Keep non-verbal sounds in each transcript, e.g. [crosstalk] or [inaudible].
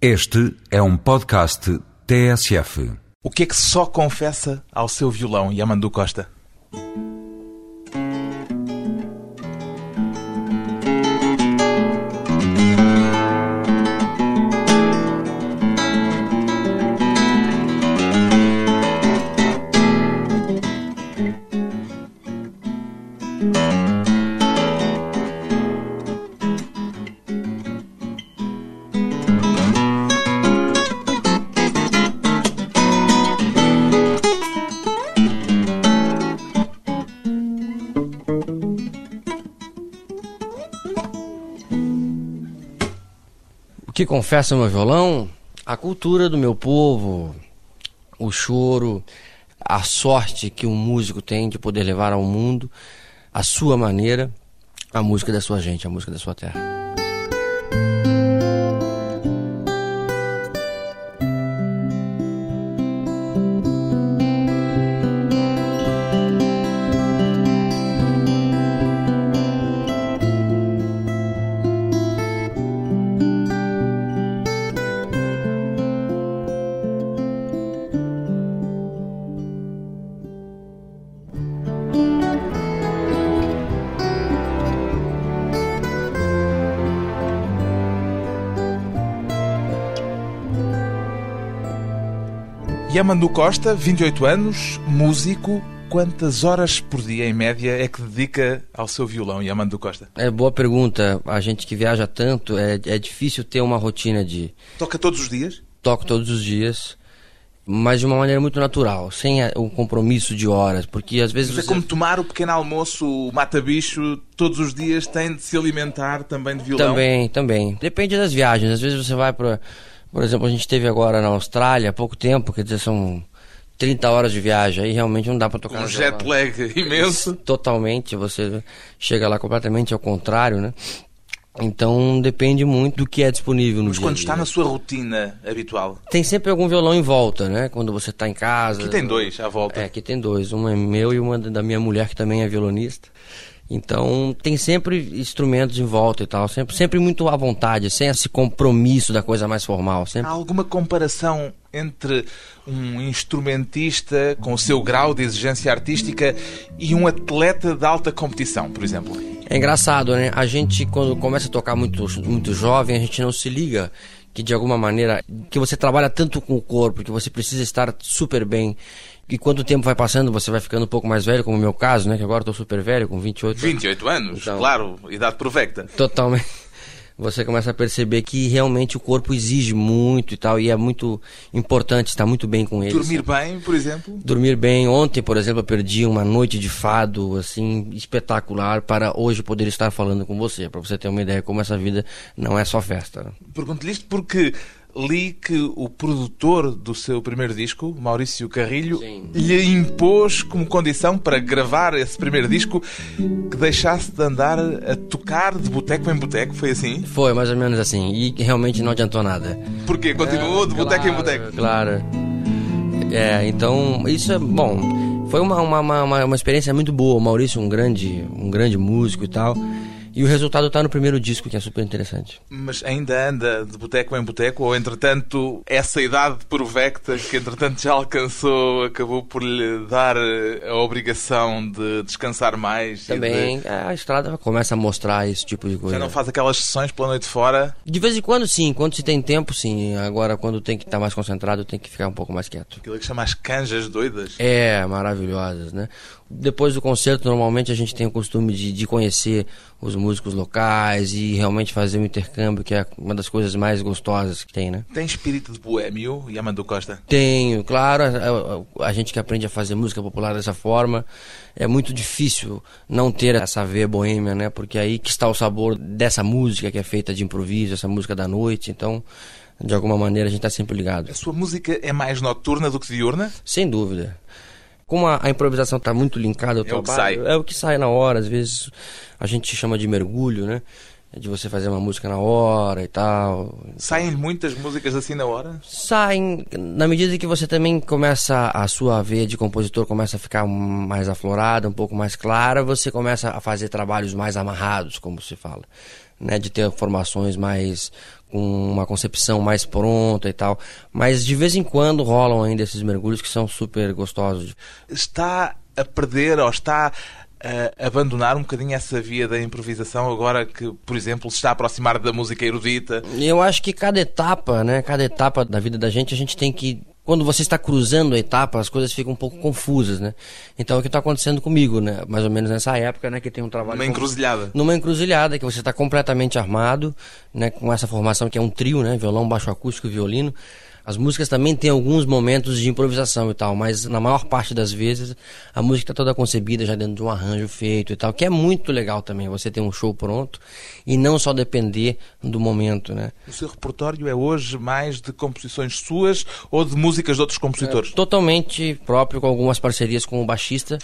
Este é um podcast TSF. O que é que só confessa ao seu violão, Yamandu Costa? Que confessa meu violão? A cultura do meu povo, o choro, a sorte que um músico tem de poder levar ao mundo, a sua maneira, a música da sua gente, a música da sua terra. Yamandu Costa, 28 anos, músico. Quantas horas por dia, em média, é que dedica ao seu violão, Yamandu Costa? É boa pergunta. A gente que viaja tanto, é, é difícil ter uma rotina de Toca todos os dias? toco todos os dias, mas de uma maneira muito natural, sem o compromisso de horas, porque às vezes Mas é você- como tomar o pequeno almoço, o mata-bicho, todos os dias tem de se alimentar também de violão? Também, também. Depende das viagens. Às vezes você vai para. Por exemplo, a gente esteve agora na Austrália há pouco tempo, quer dizer, são 30 horas de viagem. Aí realmente não dá para tocar um jet violão. lag [laughs] imenso. Totalmente. Você chega lá completamente ao contrário, né? Então depende muito do que é disponível no Mas dia quando está dia. na sua rotina habitual, Tem sempre algum violão em volta, né? Quando você está em casa. aqui tem dois à volta. É, aqui tem dois. Um é meu e uma da minha mulher, que também é violonista. Então, tem sempre instrumentos em volta e tal. Sempre, sempre muito à vontade, sem esse compromisso da coisa mais formal. Há Sempre. alguma comparação entre um instrumentista com o seu grau de exigência artística e um atleta de alta competição, por exemplo? É engraçado, né? A gente, quando começa a tocar muito, muito jovem, a gente não se liga que, de alguma maneira, que você trabalha tanto com o corpo, que você precisa estar super bem. E quando o tempo vai passando, você vai ficando um pouco mais velho, como o meu caso, né? Que agora tô super velho, com 28 anos. 28 anos, Então- claro, idade provecta. Totalmente. [laughs] Você começa a perceber que realmente o corpo exige muito e tal, e é muito importante estar muito bem com ele. Dormir sabe? bem, por exemplo. Dormir bem. Ontem, por exemplo, eu perdi uma noite de fado, assim, espetacular, para hoje poder estar falando com você, para você ter uma ideia como essa vida não é só festa. né? Pergunto-lhe isto porque li que o produtor do seu primeiro disco, Maurício Carrilho, Sim. lhe impôs como condição para gravar esse primeiro disco que deixasse de andar a tocar de boteco em boteco. Foi assim? Foi mais ou menos assim, e realmente não adiantou nada. Porque continuou de boteco em Claro, boteco. Claro. É, então, isso é bom. Foi uma, uma, uma, uma experiência muito boa. O Maurício, um grande, um grande músico e tal. E o resultado tá no primeiro disco, que é super interessante. Mas ainda anda de boteco em boteco ou, entretanto, essa idade provecta que, entretanto, já alcançou, acabou por lhe dar eh, a obrigação de descansar mais? e Também de- a estrada começa a mostrar esse tipo de coisa. Já não faz aquelas sessões pela noite fora? De vez em quando, sim. Quando se tem tempo, sim. Agora, quando tem que estar mais concentrado, tem que ficar um pouco mais quieto. Aquilo que chama as canjas doidas? É, maravilhosas, né? Depois do concerto, normalmente a gente tem o costume de, de conhecer os músicos locais e realmente fazer um intercâmbio, que é uma das coisas mais gostosas que tem, né? Tem espírito de boêmio, Yamandu Costa? Tenho, claro, a, a- a gente que aprende a fazer música popular dessa forma, é muito difícil não ter essa veia boêmia, né? Porque aí que está o sabor dessa música que é feita de improviso, essa música da noite, então, de alguma maneira a gente está sempre ligado. A sua música é mais noturna do que diurna? Sem dúvida. Como a, a improvisação está muito linkada ao É o que trabalho, sai. é o que sai na hora. Às vezes a gente chama de mergulho, né? De você fazer uma música na hora e tal. Saem muitas músicas assim na hora? Saem, na medida que você também começa, a sua veia de compositor começa a ficar mais aflorada, um pouco mais clara, você começa a fazer trabalhos mais amarrados, como se fala. né, de ter formações mais com uma concepção mais pronta e tal, mas de vez em quando rolam ainda esses mergulhos que são super gostosos. Está a perder ou está a abandonar um bocadinho essa via da improvisação agora que, por exemplo, se está a aproximar da música erudita? Eu acho que cada etapa, né, cada etapa da vida da gente, a gente tem que quando você está cruzando a etapa, as coisas ficam um pouco confusas, né? Então é o que está acontecendo comigo, né? Mais ou menos nessa época, né? Que tem um trabalho. Numa encruzilhada. Numa encruzilhada, que você está completamente armado, né? Com essa formação que é um trio, né? Violão, baixo acústico violino. As músicas também têm alguns momentos de improvisação e tal, mas na maior parte das vezes a música está toda concebida já dentro de um arranjo feito e tal, que é muito legal também, você ter um show pronto e não só depender do momento, né? O seu repertório é hoje mais de composições suas ou de músicas de outros compositores? É, totalmente próprio, com algumas parcerias com o baixista,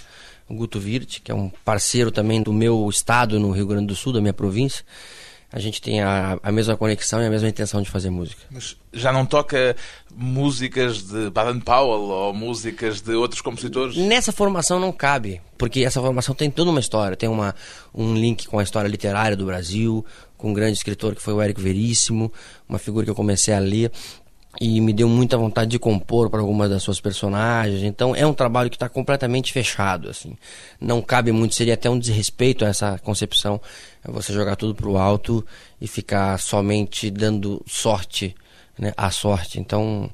o Guto Virt, que é um parceiro também do meu estado no Rio Grande do Sul, da minha província a gente tem a, a mesma conexão e a mesma intenção de fazer música. Mas já não toca músicas de Baden-Powell ou músicas de outros compositores? Nessa formação não cabe, porque essa formação tem toda uma história, tem uma, um link com a história literária do Brasil, com um grande escritor que foi o Érico Veríssimo, uma figura que eu comecei a ler e me deu muita vontade de compor para algumas das suas personagens. Então é um trabalho que está completamente fechado, assim. Não cabe muito, seria até um desrespeito a essa concepção, é você jogar tudo para o alto e ficar somente dando sorte, né, à sorte. Então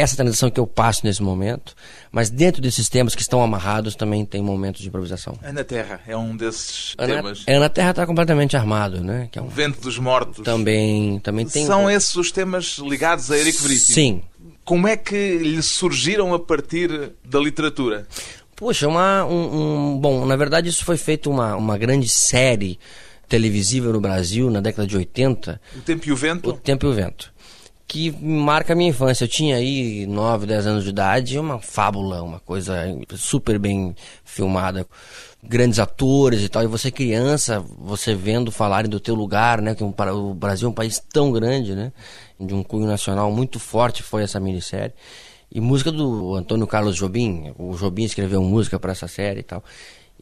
essa transição que eu passo nesse momento, mas dentro desses temas que estão amarrados também tem momentos de improvisação. Ana Terra é um desses Ana, temas. Ana Terra está completamente armado, né? Que é um... O Vento dos Mortos. Também, também tem. São um... esses os temas ligados a Eric Veríssimo? Sim. Como é que lhe surgiram a partir da literatura? Puxa, uma, um, um, bom, na verdade isso foi feito uma, uma grande série televisiva no Brasil na década de 80. O Tempo e o Vento? O Tempo e o Vento que marca a minha infância. Eu tinha aí 9, 10 anos de idade, uma fábula, uma coisa super bem filmada, grandes atores e tal. E você criança, você vendo falarem do teu lugar, né? Que o Brasil é um país tão grande, né? De um cunho nacional muito forte foi essa minissérie. E música do Antônio Carlos Jobim, o Jobim escreveu música para essa série e tal.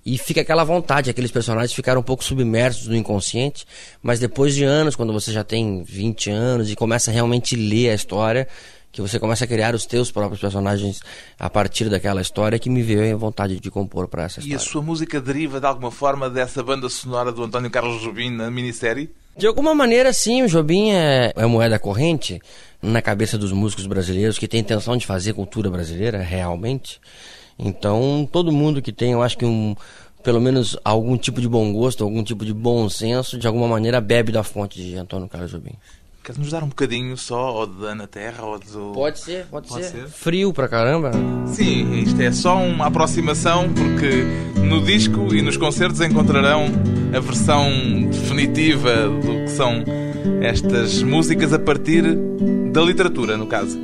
E fica aquela vontade, aqueles personagens ficaram um pouco submersos no inconsciente, mas depois de anos, quando você já tem 20 anos e começa a realmente ler a história, que você começa a criar os teus próprios personagens a partir daquela história que me veio a vontade de compor para essa história. E a sua música deriva de alguma forma dessa banda sonora do António Carlos Jobim na minissérie? De alguma maneira, sim. O Jobim é, é moeda corrente na cabeça dos músicos brasileiros que tem intenção de fazer cultura brasileira realmente. Então, todo mundo que tem, eu acho que um, pelo menos algum tipo de bom gosto, algum tipo de bom senso, de alguma maneira bebe da fonte de Antônio Carlos Jobim. Queres nos dar um bocadinho só, ou da Ana Terra, ou do... Pode ser, pode, pode ser. ser. Frio pra caramba. Sim, isto é só uma aproximação, porque no disco e nos concertos encontrarão a versão definitiva do que são estas músicas a partir da literatura, no caso.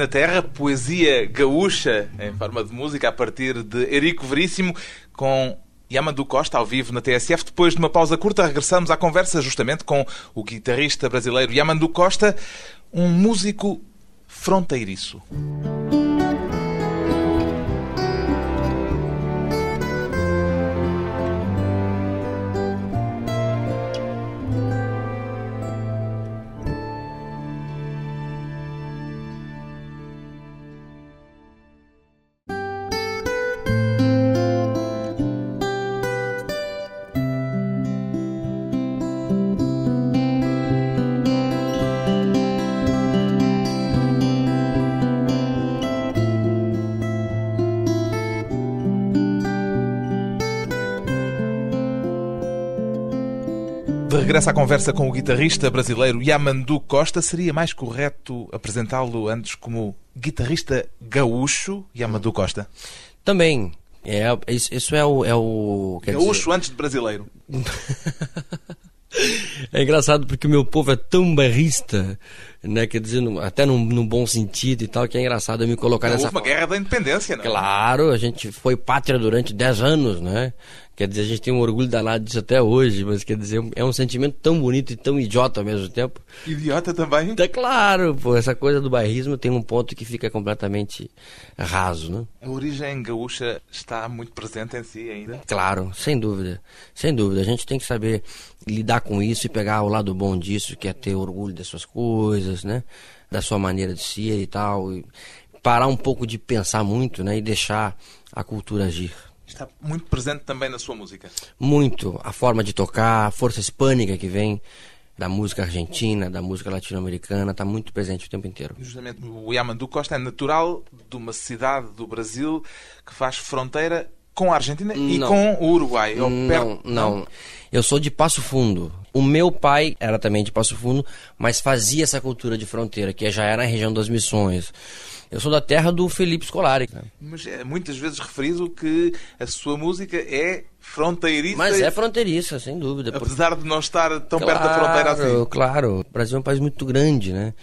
Ana Terra, poesia gaúcha em forma de música a partir de Erico Veríssimo, com Yamandu Costa, ao vivo na TSF. Depois de uma pausa curta, regressamos à conversa justamente com o guitarrista brasileiro Yamandu Costa, um músico fronteiriço. De regresso à conversa com o guitarrista brasileiro Yamandu Costa, seria mais correto apresentá-lo antes como guitarrista gaúcho Yamandu Costa? Também. É, isso isso é o. É o gaúcho dizer- antes de brasileiro. [laughs] É engraçado porque o meu povo é tão barrista, né? Quer dizer, até num, num bom sentido e tal, que é engraçado eu me colocar Houve nessa uma guerra da independência, não é? Claro, a gente foi pátria durante 10 anos, né? Quer dizer, a gente tem um orgulho danado disso até hoje, mas quer dizer, é um sentimento tão bonito e tão idiota ao mesmo tempo. Idiota também. É claro, pô, essa coisa do bairrismo tem um ponto que fica completamente raso, né? A origem gaúcha está muito presente em si ainda. Claro, sem dúvida, sem dúvida. A gente tem que saber lidar com isso e pegar o lado bom disso, que é ter orgulho das suas coisas, né? Da sua maneira de ser e tal. E parar um pouco de pensar muito, né? E deixar a cultura agir. Está muito presente também na sua música. Muito a forma de tocar, a força hispânica que vem da música argentina, da música latino-americana, está muito presente o tempo inteiro. Justamente o Yamandu Costa é natural de uma cidade do Brasil que faz fronteira com a Argentina e Não. com o Uruguai. Não, perto- não. Eu sou de Passo Fundo. O meu pai era também de Passo Fundo, mas fazia essa cultura de fronteira, que já era na região das Missões. Eu sou da terra do Felipe Scolari. Mas é muitas vezes referido que a sua música é fronteiriça. Mas é fronteiriça, sem dúvida. porque- Apesar de não estar tão perto da fronteira assim. Claro, o Brasil é um país muito grande, né?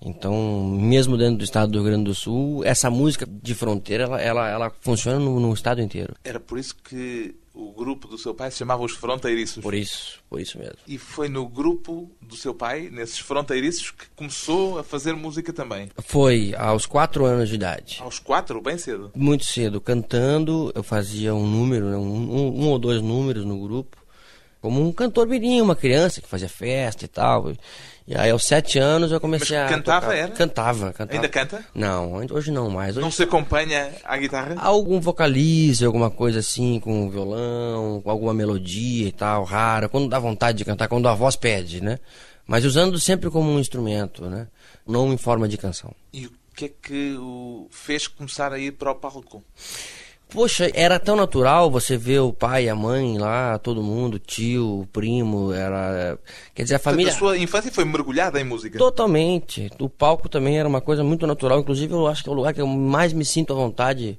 Então, mesmo dentro do estado do Rio Grande do Sul, essa música de fronteira, ela, ela, ela funciona no, no estado inteiro. Era por isso que o grupo do seu pai se chamava Os Fronteiriços. Por isso, por isso mesmo. E foi no grupo do seu pai, nesses fronteiriços, que começou a fazer música também. Foi aos quatro anos de idade. Aos quatro, bem cedo. Muito cedo, cantando, eu fazia um número, né, um, um- um ou dois números no grupo, como um cantor mirim, uma criança que fazia festa e tal. E aí aos sete anos eu comecei Mas a. cantava, tocar. era? Cantava, cantava. Ainda canta? Não, hoje não mais. Hoje Não se acompanha à guitarra? algum vocalize, alguma coisa assim, com violão, com alguma melodia e tal, rara, quando dá vontade de cantar, quando a voz pede, né? Mas usando sempre como um instrumento, né? Não em forma de canção. E o que é que o fez começar a ir para o palco? Poxa, era tão natural você ver o pai, a mãe lá, todo mundo, tio, primo, era. Quer dizer, a família. A sua infância foi mergulhada em música. Totalmente. O palco também era uma coisa muito natural. Inclusive, eu acho que é o lugar que eu mais me sinto à vontade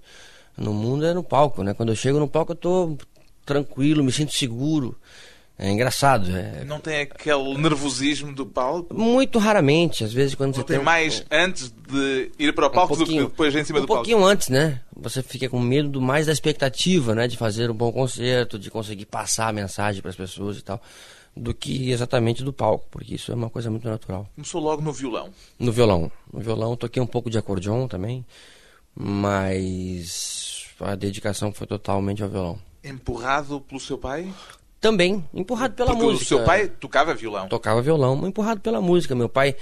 no mundo é no palco, né? Quando eu chego no palco, eu tô tranquilo, me sinto seguro. É engraçado. É... Não tem aquele nervosismo do palco? Muito raramente, às vezes, quando Ou você tem tem. um- mais antes de ir para o um palco do que depois em cima um do palco? pouquinho antes, né? Você fica com medo do mais da expectativa, né? De fazer um bom concerto, de conseguir passar a mensagem para as pessoas e tal, do que exatamente do palco, porque isso é uma coisa muito natural. Começou logo no violão. No violão. No violão eu toquei um pouco de acordeon também, mas a dedicação foi totalmente ao violão. Empurrado pelo seu pai? Também, empurrado pela Porque música. o seu pai tocava violão. tocava violão, empurrado pela música. Meu pai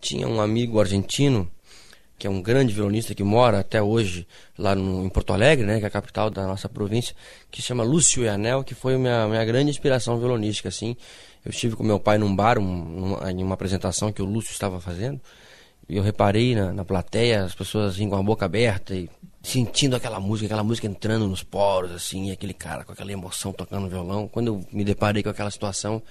tinha um amigo argentino, que é um grande violonista que mora até hoje lá no, em Porto Alegre, né, que é a capital da nossa província, que se chama Lúcio Yanel, que foi minha, minha grande inspiração violonística, assim. Eu estive com meu pai num bar, um, numa, em uma apresentação que o Lúcio estava fazendo, e eu reparei na, na plateia, as pessoas assim com a boca aberta e sentindo aquela música, aquela música entrando nos poros, assim, aquele cara com aquela emoção tocando violão. Quando eu me deparei com aquela situação,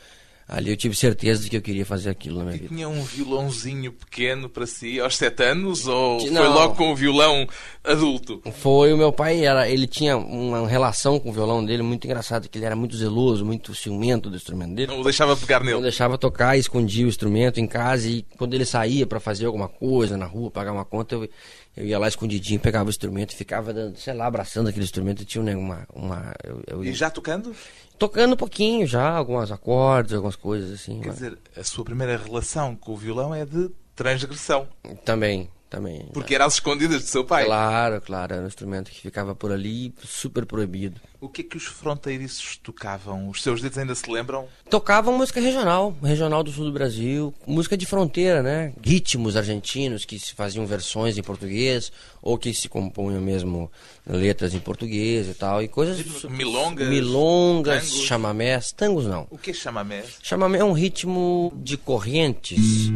ali eu tive certeza de que eu queria fazer aquilo na minha E vida. tinha um violãozinho pequeno para si aos sete anos? Ou Não. foi logo com o violão adulto. Foi o meu pai, era, ele tinha uma relação com o violão dele muito engraçada, que ele era muito zeloso, muito ciumento do instrumento dele. Não o deixava pegar nele. deixava tocar, escondia o instrumento em casa e quando ele saía para fazer alguma coisa na rua, pagar uma conta, eu, eu ia lá escondidinho, pegava o instrumento e ficava, dando, sei lá, abraçando aquele instrumento. Tinha né, uma. uma eu, eu E já tocando? tocando um pouquinho já, alguns acordes, algumas coisas assim. Quer mas- dizer, a sua primeira relação com o violão é de transgressão. Também, também. Porque era às escondidas do seu pai. Claro, claro, era um instrumento que ficava por ali, super proibido. O que é que os fronteiriços tocavam? Os seus dedos ainda se lembram? Tocavam música regional, regional do sul do Brasil, música de fronteira, né? Ritmos argentinos que se faziam versões em português ou que se compunham mesmo letras em português e tal, e coisas Milongas, milongas, tangos? chamamés, tangos não. O que é chamamé? Chamamé é um ritmo de correntes.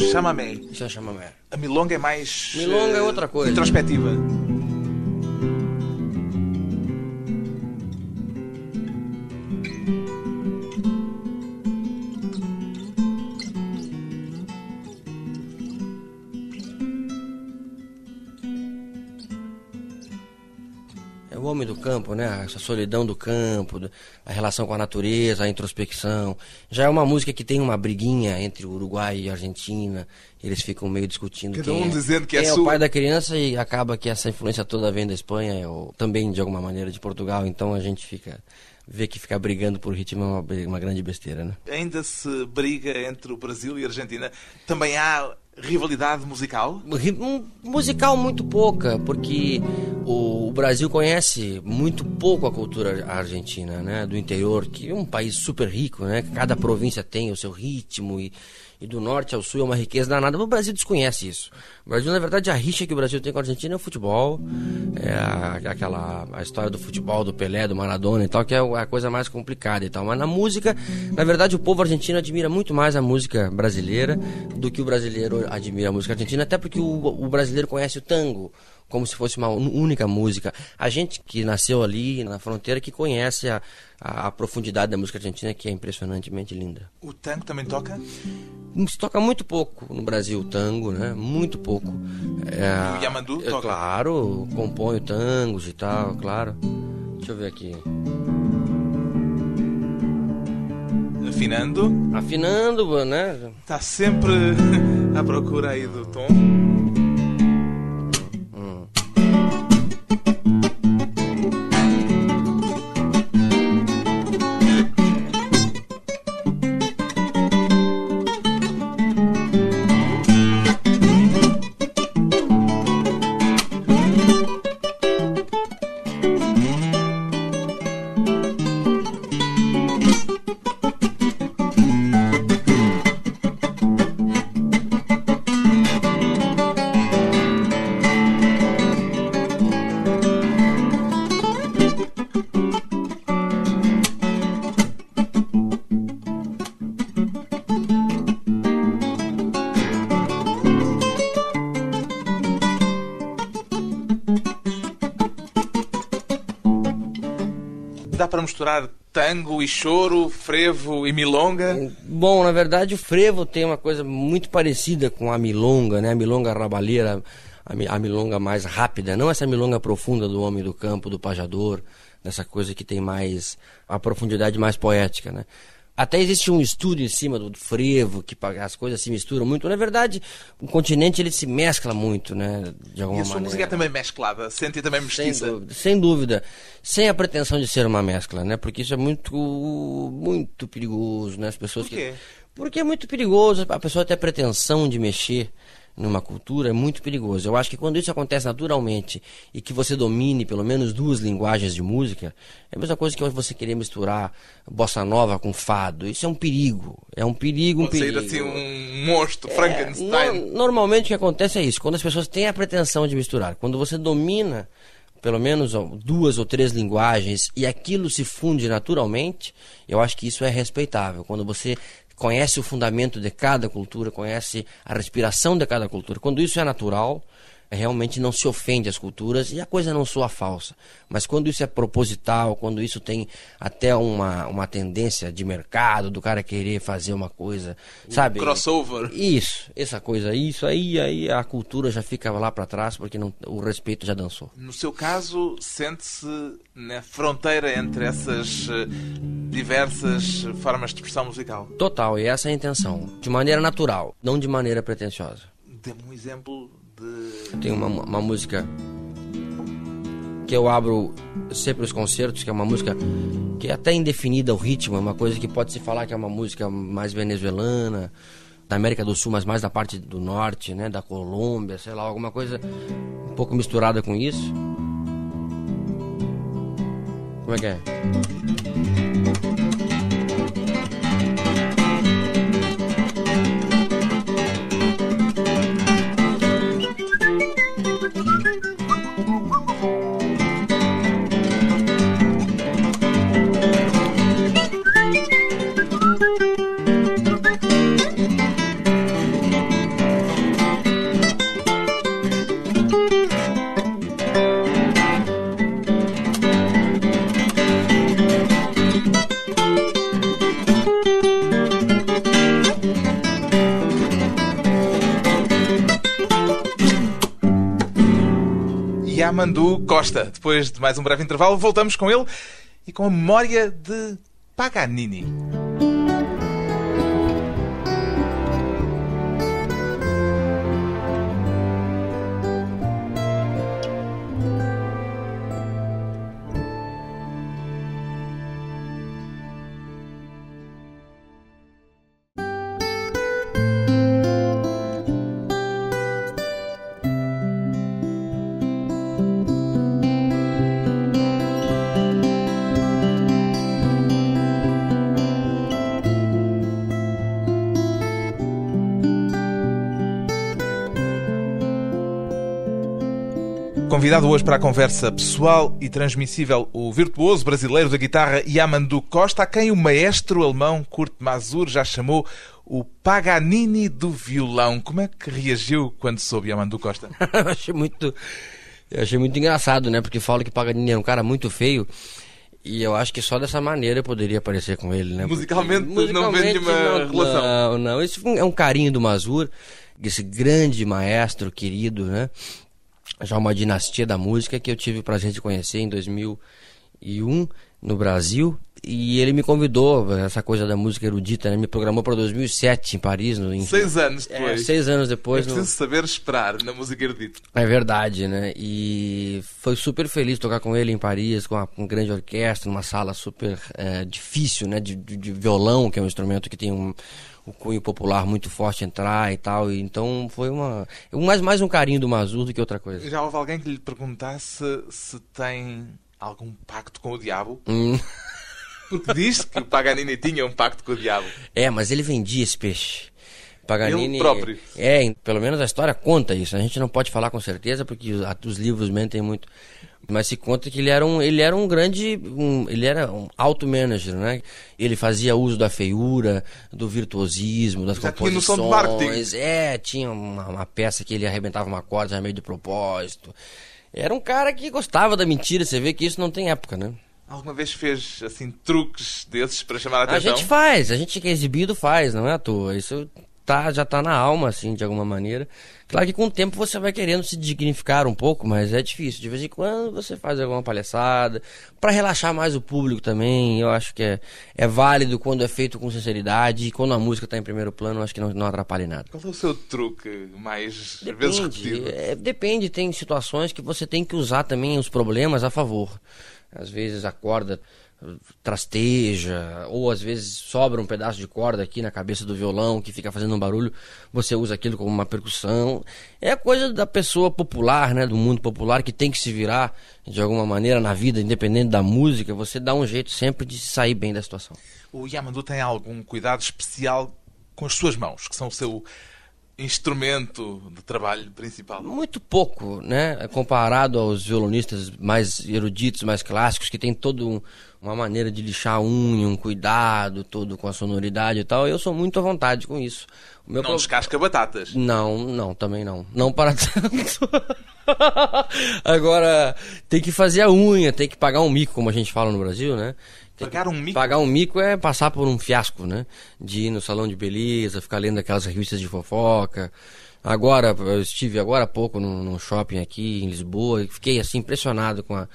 Um chamamé. É chamamé. A milonga é mais. Milonga é eh, outra coisa. Introspectiva. Campo, né? Essa solidão do campo, a relação com a natureza, a introspecção. Já é uma música que tem uma briguinha entre o Uruguai e a Argentina. Eles ficam meio discutindo Cada quem, um dizendo que é é o pai da criança e acaba que essa influência toda vem da Espanha ou também de alguma maneira de Portugal. Então a gente fica vê que ficar brigando por ritmo é uma, uma grande besteira, né? Ainda se briga entre o Brasil e a Argentina. Também há rivalidade musical? Ri- um musical muito pouca, porque o, Brasil conhece muito pouco a cultura argentina, né, do interior, que é um país super rico, né, cada província tem o seu ritmo e, e do norte ao sul é uma riqueza danada. Mas o Brasil desconhece isso. O Brasil, na verdade, a rixa que o Brasil tem com a Argentina é o futebol, é aquela a história do futebol do Pelé, do Maradona e tal, que é a coisa mais complicada e tal. Mas na música, na verdade, o povo argentino admira muito mais a música brasileira do que o brasileiro admira a música argentina, até porque o, o brasileiro conhece o tango como se fosse uma única música. A gente que nasceu ali na fronteira que conhece a, a, a profundidade da música argentina, que é impressionantemente linda. O tango também toca? Se toca muito pouco no Brasil o tango, né? Muito pouco. É, o Yamandu é, toca? Claro, compõe tangos e tal, claro. Deixa eu ver aqui. Afinando. Afinando, né? Está sempre [laughs] à procura aí do tom. E choro, frevo e milonga? Bom, na verdade o frevo tem uma coisa muito parecida com a milonga, né? A milonga rabaleira, a, mi- a milonga mais rápida, não essa milonga profunda do homem do campo, do pajador, dessa coisa que tem mais a profundidade mais poética, né? Até existe um estudo em cima do frevo, que as coisas se misturam muito. Na verdade, o continente ele se mescla muito, né? De E alguma a sua maneira. música é também mesclada, sente também Sem mestiça. dúvida, sem dúvida. Sem a pretensão de ser uma mescla, né? Porque isso é muito, muito perigoso, né? As pessoas Por quê? que. Porque é muito perigoso, a pessoa ter a pretensão de mexer numa cultura é muito perigoso. Eu acho que quando isso acontece naturalmente e que você domine pelo menos duas linguagens de música, é a mesma coisa que você querer misturar bossa nova com fado. Isso é um perigo. É um perigo, um Pode perigo. assim um monstro, Frankenstein. No- normalmente o que acontece é isso. Quando as pessoas têm a pretensão de misturar, quando você domina pelo menos duas ou três linguagens e aquilo se funde naturalmente, eu acho que isso é respeitável. Quando você conhece o fundamento de cada cultura, conhece a respiração de cada cultura, quando isso é natural, realmente não se ofende as culturas e a coisa não soa falsa. Mas quando isso é proposital, quando isso tem até uma, uma tendência de mercado, do cara querer fazer uma coisa, sabe? crossover. Isso, essa coisa, isso aí, aí a cultura já fica lá para trás porque não, o respeito já dançou. No seu caso, sente-se na fronteira entre essas eh, diversas formas de expressão musical. Total, e essa é a intenção. De maneira natural, não de maneira pretensiosa. Dê-me um exemplo. Tem uma, uma música que eu abro sempre os concertos, que é uma música que é até indefinida o ritmo, é uma coisa que pode se falar que é uma música mais venezuelana, da América do Sul, mas mais da parte do norte, né, da Colômbia, sei lá, alguma coisa um pouco misturada com isso. Como é que é? Yamandu Costa. Depois de mais um breve intervalo, voltamos com ele e com a memória de Paganini. Convidado hoje para a conversa pessoal e transmissível, o virtuoso brasileiro da guitarra Yamandu Costa, a quem o maestro alemão Kurt Masur já chamou o Paganini do violão. Como é que reagiu quando soube Yamandu Costa? [laughs] eu achei muito achei muito engraçado, né? Porque falo que Paganini era um cara muito feio. E eu acho que só dessa maneira eu poderia aparecer com ele, né? Musicalmente, Porque não vê nenhuma não, relação. Não, não. Isso é um carinho do Mazur, esse grande maestro querido, né? Já uma dinastia da música que eu tive o prazer de conhecer em 2001 no Brasil. E ele me convidou, essa coisa da música erudita, né? Me programou para 2007 em Paris. No, em, Seis anos é, depois. seis anos É depois. no- preciso saber esperar na música erudita. é verdade, né? E foi super feliz tocar com ele em Paris, com uma, grande orquestra, numa sala super eh, difícil, né? De, de- de violão, que é um instrumento que tem um, um cunho popular muito forte entrar e tal. E então foi uma. Mais, mais um carinho do Mazur do que outra coisa. Já houve alguém que lhe perguntasse se tem algum pacto com o diabo? Hum, Porque diz que o Paganini tinha um pacto com o diabo. é, mas ele vendia esse peixe. Paganini. Ele próprio. É, pelo menos a história conta isso. A gente não pode falar com certeza porque os, a- os livros mentem muito. Mas se conta que ele era um, ele era um grande, um- ele era um alto manager, né? Ele fazia uso da feiura, do virtuosismo, das de composições. É, tinha uma, uma peça que ele arrebentava uma corda já meio de propósito. Era um cara que gostava da mentira. Você vê que isso não tem época, né? Alguma vez fez assim truques desses para chamar a A atenção? gente faz, a gente que é exibido faz, não é à toa. Isso tá, já tá na alma, assim, de alguma maneira. Claro que com o tempo você vai querendo se dignificar um pouco, mas é difícil. De vez em quando você faz alguma palhaçada, para relaxar mais o público também. Eu acho que é, é válido quando é feito com sinceridade e quando a música tá em primeiro plano, eu acho que não, não atrapalha nada. Qual é o seu truque mais vezes Depende, repetido? é, depende, tem situações que você tem que usar também os problemas a favor. Às vezes a corda trasteja, ou às vezes sobra um pedaço de corda aqui na cabeça do violão que fica fazendo um barulho, você usa aquilo como uma percussão. É coisa da pessoa popular, né, do mundo popular que tem que se virar de alguma maneira na vida, independente da música, você dá um jeito sempre de sair bem da situação. O Yamandu tem algum cuidado especial com as suas mãos, que são o seu instrumento de trabalho principal? Muito pouco, né? Comparado aos violonistas mais eruditos, mais clássicos, que tem toda um, uma maneira de lixar a unha, um cuidado todo com a sonoridade e tal. Eu sou muito à vontade com isso. O meu não pro... descasca batatas? Não, não, também não. Não para [laughs] tanto. Agora, tem que fazer a unha, tem que pagar um mico, como a gente fala no Brasil, né? Pagar um mico? Pagar um mico é passar por um fiasco, né? De ir no salão de beleza, ficar lendo aquelas revistas de fofoca. Agora, eu estive agora há pouco num, num shopping aqui em Lisboa e fiquei assim impressionado com a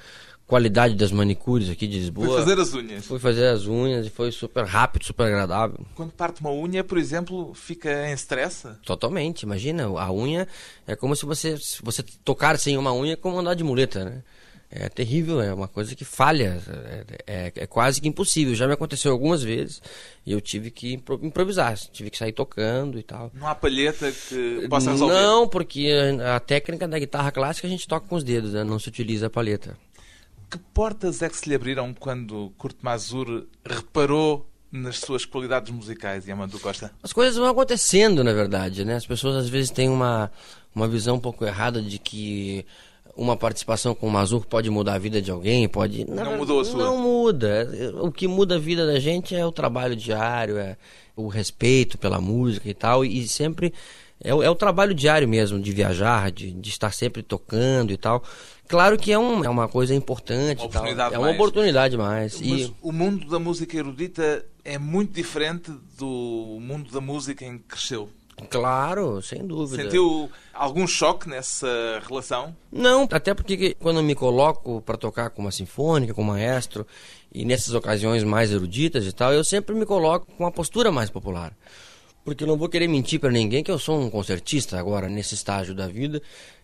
qualidade das manicures aqui de Lisboa. Fui fazer as unhas. Fui fazer as unhas e foi super rápido, super agradável. Quando parte uma unha, por exemplo, fica em stress? Totalmente. Imagina, a unha é como se você, se você tocar sem uma unha, é como andar de muleta, né? É terrível, é uma coisa que falha, é, é, é, quase que impossível. Já me aconteceu algumas vezes e eu tive que improvisar, tive que sair tocando e tal. Não há palheta que possa resolver? Não, porque a técnica da guitarra clássica a gente toca com os dedos, né? não se utiliza a palheta. Que portas é que se lhe abriram quando Kurt Mazur reparou nas suas qualidades musicais, Yamandu Costa? As coisas vão acontecendo, na verdade, né? As pessoas às vezes têm uma, uma visão um pouco errada de que uma participação com o Mazur pode mudar a vida de alguém, pode. Não, não mudou a sua. Não muda. O que muda a vida da gente é o trabalho diário, é o respeito pela música e tal. E sempre é, é o trabalho diário mesmo, de viajar, de, de estar sempre tocando e tal. Claro que é, um, é uma coisa importante. Uma oportunidade é uma oportunidade mais. Mas e... o mundo da música erudita é muito diferente do mundo da música em que cresceu. Claro, sem dúvida. Sentiu algum choque nessa relação? Não, até porque quando me coloco para tocar com uma sinfônica, com um maestro, e nessas ocasiões mais eruditas e tal, eu sempre me coloco com uma postura mais popular. Porque eu não vou querer mentir para ninguém que eu sou um concertista agora, nesse estágio da vida,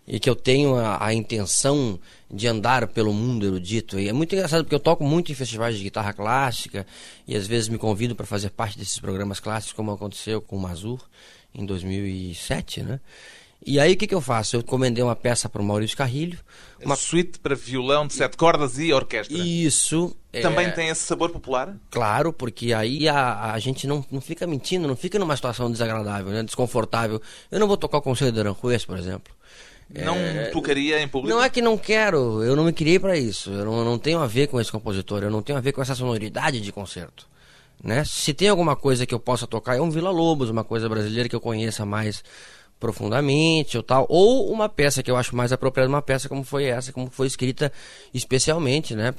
e que eu tenho a, a, intenção de andar pelo mundo erudito. E é muito engraçado porque eu toco muito em festivais de guitarra clássica e às vezes me convido para fazer parte desses programas clássicos, como aconteceu com o Mazur em 2007, né? E aí o que, que eu faço? Eu encomendei uma peça para o Maurício Carrilho. Uma suíte para violão de sete cordas e orquestra. Isso. Também é... tem esse sabor popular? Claro, porque aí a, a gente não, não fica mentindo, não fica numa situação desagradável, né? desconfortável. Eu não vou tocar o Conselho de Aranjuez, por exemplo. Não é... tocaria em público? Não é que não quero, eu não me criei para isso. Eu não, não tenho a ver com esse compositor, eu não tenho a ver com essa sonoridade de concerto. Né? Se tem alguma coisa que eu possa tocar, é um Vila Lobos, uma coisa brasileira que eu conheça mais profundamente ou tal, ou uma peça que eu acho mais apropriada, uma peça como foi essa, como foi escrita especialmente, né,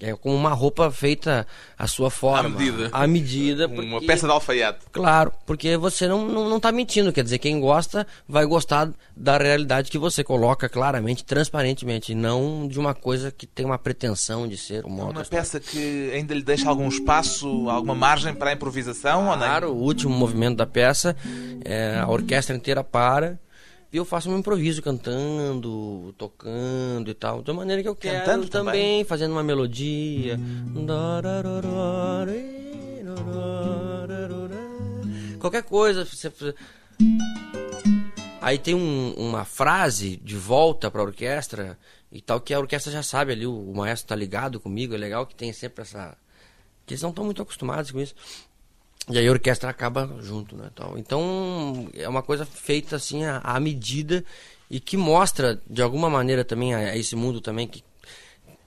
é como uma roupa feita à sua forma, à medida, à medida porque, uma peça de alfaiate. Claro, porque você não não, não tá mentindo, quer dizer, quem gosta vai gostar da realidade que você coloca claramente, transparentemente, não de uma coisa que tem uma pretensão de ser uma Uma peça que ainda lhe deixa algum espaço, alguma margem para a improvisação claro, ou não? o último movimento da peça, é, a orquestra inteira para para e eu faço um improviso cantando, tocando e tal, da maneira que eu quero Cantando também, também, fazendo uma melodia. Qualquer coisa, você Aí tem um, uma frase de volta para a orquestra e tal que a orquestra já sabe ali, o, o maestro tá ligado comigo, é legal que tem sempre essa que eles não estão muito acostumados com isso. E aí a orquestra acaba junto, né? Então, então é uma coisa feita assim à, medida e que mostra de alguma maneira também a, esse mundo também que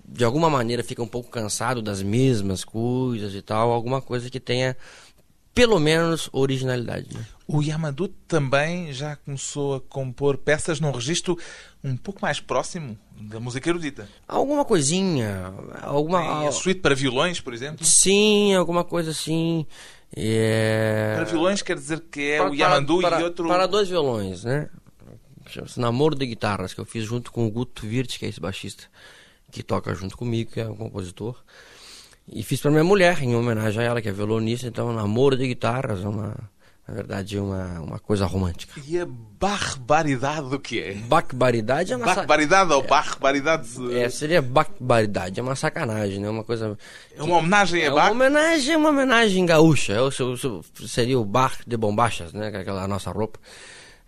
de alguma maneira fica um pouco cansado das mesmas coisas e tal, alguma coisa que tenha pelo menos originalidade. Né? O Yamandu também já começou a compor peças num registro um pouco mais próximo da música erudita. Alguma coisinha, alguma Tem a suíte para violões, por exemplo? Sim, alguma coisa assim. É... Para violões quer dizer que é para, o Yamandu para, e outro. Para dois violões, né? Chama-se Namoro de Guitarras, que eu fiz junto com o Guto Wirth, que é esse baixista, que toca junto comigo, que é um compositor. E fiz para minha mulher, em homenagem a ela, que é violonista. Então, Namoro de Guitarras, uma, Na verdade, uma, uma coisa romântica. E a barbaridade do que é? Barbaridade é uma sa- Barbaridade ou barbaridade? É, seria barbaridade, é uma sacanagem, né? Uma coisa. É uma homenagem a É uma Bach? homenagem, é uma homenagem gaúcha. É o seu- seu- seria o bar de bombachas, né? Aquela nossa roupa.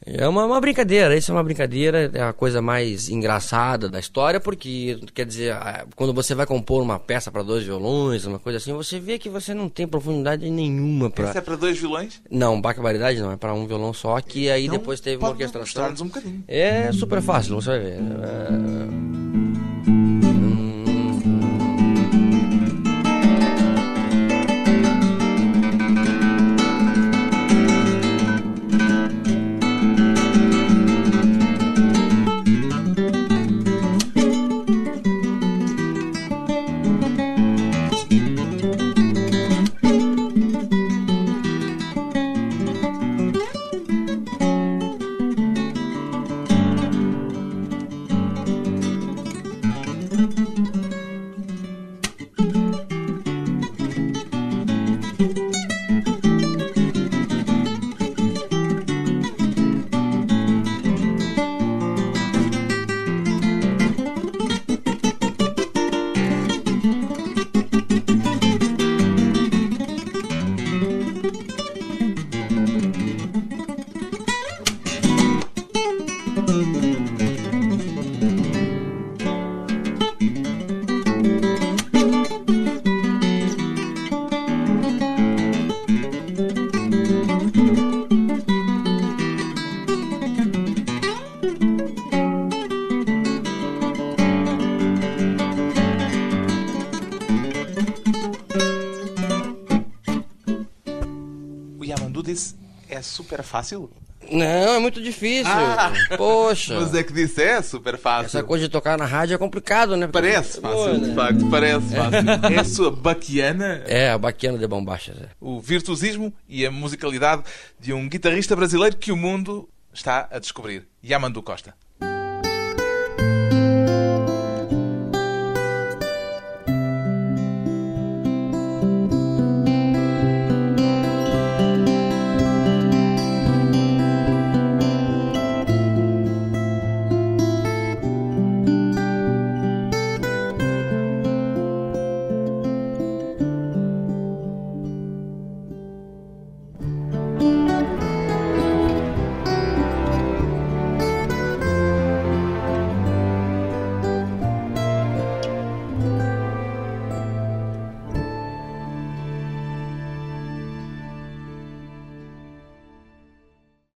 É uma, uma brincadeira, isso é uma brincadeira, é a coisa mais engraçada da história, porque, quer dizer, quando você vai compor uma peça para dois violões, uma coisa assim, você vê que você não tem profundidade nenhuma para. Essa é para dois violões? Não, barbaridade não, é para um violão só, que aí Então, depois teve uma orquestração. um. É super fácil, você vai ver. É... super fácil. Não, é muito difícil. Ah! Poxa. Mas é que disse é super fácil. Essa coisa de tocar na rádio é complicado, né? Porque- Parece fácil, de né? facto, parece fácil. [laughs] É a sua baquiana, É, a baquiana de bombachas. é. o virtuosismo e a musicalidade de um guitarrista brasileiro que o mundo está a descobrir. Yamandu Costa.